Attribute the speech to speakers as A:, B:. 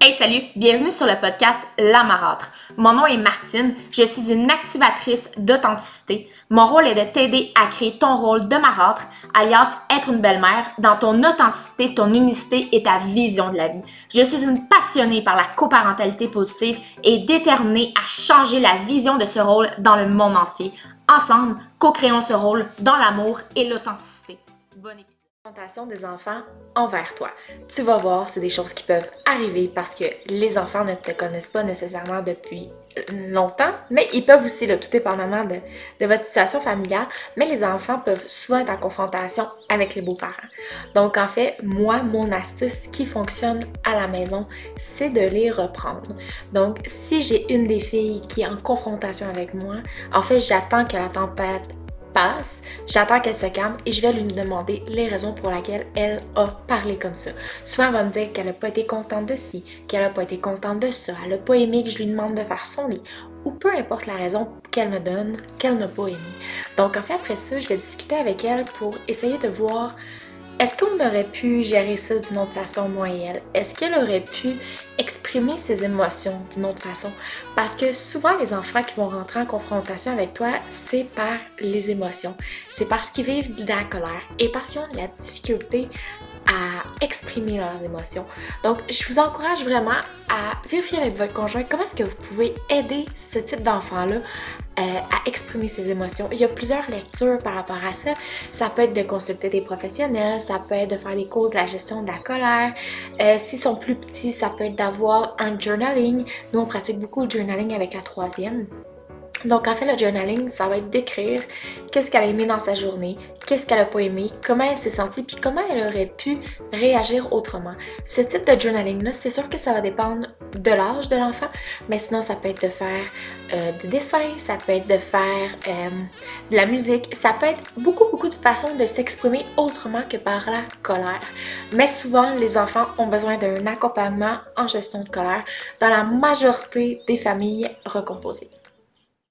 A: Hey salut, bienvenue sur le podcast La Marâtre. Mon nom est Martine, je suis une activatrice d'authenticité. Mon rôle est de t'aider à créer ton rôle de marâtre, alias être une belle-mère, dans ton authenticité, ton unicité et ta vision de la vie. Je suis une passionnée par la coparentalité positive et déterminée à changer la vision de ce rôle dans le monde entier. Ensemble, co-créons ce rôle dans l'amour et l'authenticité. Bon épisode des enfants envers toi. Tu vas voir, c'est des choses qui peuvent arriver parce que les enfants ne te connaissent pas nécessairement depuis longtemps, mais ils peuvent aussi, tout dépendamment de, de, votre situation familiale, mais les enfants peuvent souvent être en confrontation avec les beaux-parents. Donc, en fait, moi, mon astuce qui fonctionne à la maison, c'est de les reprendre. Donc, si j'ai une des filles qui est en confrontation avec moi, en fait, j'attends que la tempête j'attends qu'elle se calme et je vais lui demander les raisons pour lesquelles elle a parlé comme ça. Souvent, elle va me dire qu'elle n'a pas été contente de ci, qu'elle n'a pas été contente de ça, elle n'a pas aimé que je lui demande de faire son lit, ou peu importe la raison qu'elle me donne, qu'elle n'a pas aimé. Donc, en fait, après ça, je vais discuter avec elle pour essayer de voir est-ce qu'on aurait pu gérer ça d'une autre façon, moi et elle? Est-ce qu'elle aurait pu exprimer ses émotions d'une autre façon? Parce que souvent, les enfants qui vont rentrer en confrontation avec toi, c'est par les émotions. C'est parce qu'ils vivent de la colère et parce qu'ils ont de la difficulté à exprimer leurs émotions. Donc, je vous encourage vraiment à vérifier avec votre conjoint comment est-ce que vous pouvez aider ce type d'enfant-là euh, à exprimer ses émotions. Il y a plusieurs lectures par rapport à ça. Ça peut être de consulter des professionnels, ça peut être de faire des cours de la gestion de la colère. Euh, S'ils sont plus petits, ça peut être d'avoir un journaling. Nous, on pratique beaucoup le journaling avec la troisième. Donc en fait, le journaling, ça va être d'écrire qu'est-ce qu'elle a aimé dans sa journée, qu'est-ce qu'elle a pas aimé, comment elle s'est sentie, puis comment elle aurait pu réagir autrement. Ce type de journaling-là, c'est sûr que ça va dépendre de l'âge de l'enfant, mais sinon ça peut être de faire euh, des dessins, ça peut être de faire euh, de la musique, ça peut être beaucoup beaucoup de façons de s'exprimer autrement que par la colère. Mais souvent, les enfants ont besoin d'un accompagnement en gestion de colère dans la majorité des familles recomposées.